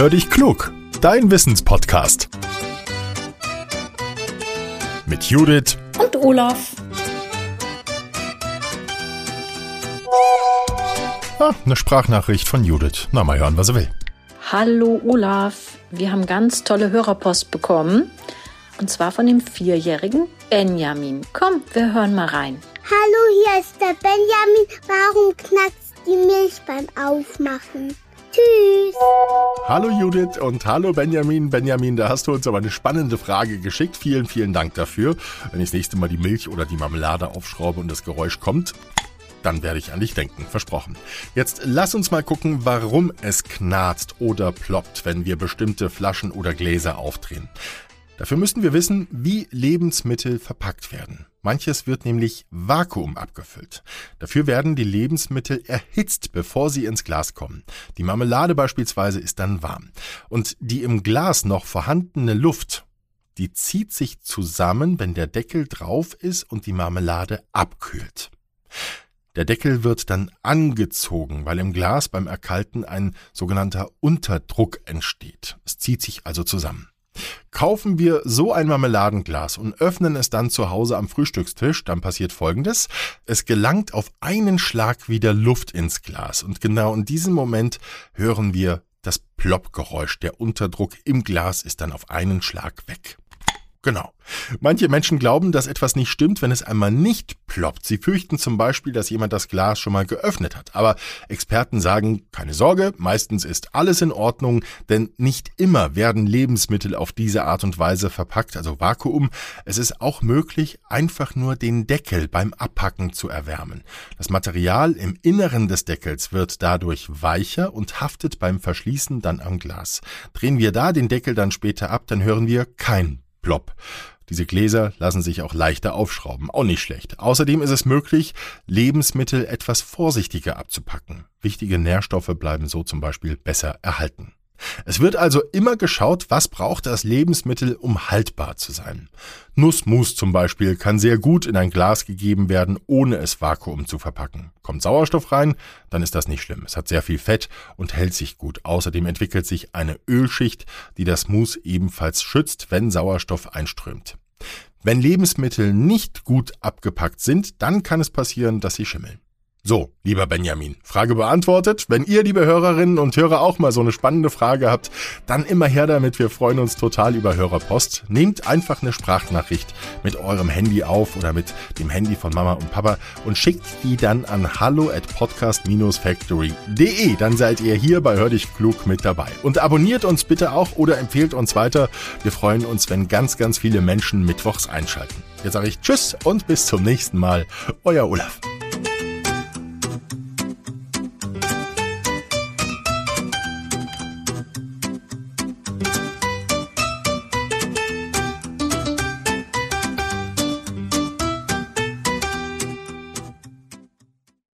Hör dich klug, dein Wissenspodcast. Mit Judith und Olaf. Ah, eine Sprachnachricht von Judith. Na, mal hören, was er will. Hallo Olaf, wir haben ganz tolle Hörerpost bekommen. Und zwar von dem vierjährigen Benjamin. Komm, wir hören mal rein. Hallo, hier ist der Benjamin. Warum knackst die Milch beim Aufmachen? Tschüss. Hallo Judith und hallo Benjamin. Benjamin, da hast du uns aber eine spannende Frage geschickt. Vielen, vielen Dank dafür. Wenn ich das nächste Mal die Milch oder die Marmelade aufschraube und das Geräusch kommt, dann werde ich an dich denken, versprochen. Jetzt lass uns mal gucken, warum es knarzt oder ploppt, wenn wir bestimmte Flaschen oder Gläser aufdrehen. Dafür müssen wir wissen, wie Lebensmittel verpackt werden. Manches wird nämlich Vakuum abgefüllt. Dafür werden die Lebensmittel erhitzt, bevor sie ins Glas kommen. Die Marmelade beispielsweise ist dann warm. Und die im Glas noch vorhandene Luft, die zieht sich zusammen, wenn der Deckel drauf ist und die Marmelade abkühlt. Der Deckel wird dann angezogen, weil im Glas beim Erkalten ein sogenannter Unterdruck entsteht. Es zieht sich also zusammen. Kaufen wir so ein Marmeladenglas und öffnen es dann zu Hause am Frühstückstisch, dann passiert Folgendes. Es gelangt auf einen Schlag wieder Luft ins Glas und genau in diesem Moment hören wir das Ploppgeräusch. Der Unterdruck im Glas ist dann auf einen Schlag weg. Genau. Manche Menschen glauben, dass etwas nicht stimmt, wenn es einmal nicht ploppt. Sie fürchten zum Beispiel, dass jemand das Glas schon mal geöffnet hat. Aber Experten sagen, keine Sorge, meistens ist alles in Ordnung, denn nicht immer werden Lebensmittel auf diese Art und Weise verpackt, also Vakuum. Es ist auch möglich, einfach nur den Deckel beim Abpacken zu erwärmen. Das Material im Inneren des Deckels wird dadurch weicher und haftet beim Verschließen dann am Glas. Drehen wir da den Deckel dann später ab, dann hören wir kein Plopp. Diese Gläser lassen sich auch leichter aufschrauben, auch nicht schlecht. Außerdem ist es möglich, Lebensmittel etwas vorsichtiger abzupacken. Wichtige Nährstoffe bleiben so zum Beispiel besser erhalten. Es wird also immer geschaut, was braucht das Lebensmittel, um haltbar zu sein. Nussmus zum Beispiel kann sehr gut in ein Glas gegeben werden, ohne es Vakuum zu verpacken. Kommt Sauerstoff rein, dann ist das nicht schlimm. Es hat sehr viel Fett und hält sich gut. Außerdem entwickelt sich eine Ölschicht, die das Mus ebenfalls schützt, wenn Sauerstoff einströmt. Wenn Lebensmittel nicht gut abgepackt sind, dann kann es passieren, dass sie schimmeln. So, lieber Benjamin, Frage beantwortet. Wenn ihr, liebe Hörerinnen und Hörer, auch mal so eine spannende Frage habt, dann immer her damit. Wir freuen uns total über Hörerpost. Nehmt einfach eine Sprachnachricht mit eurem Handy auf oder mit dem Handy von Mama und Papa und schickt die dann an hallo at podcast-factory.de. Dann seid ihr hier bei Hör dich klug mit dabei. Und abonniert uns bitte auch oder empfehlt uns weiter. Wir freuen uns, wenn ganz, ganz viele Menschen mittwochs einschalten. Jetzt sage ich Tschüss und bis zum nächsten Mal. Euer Olaf.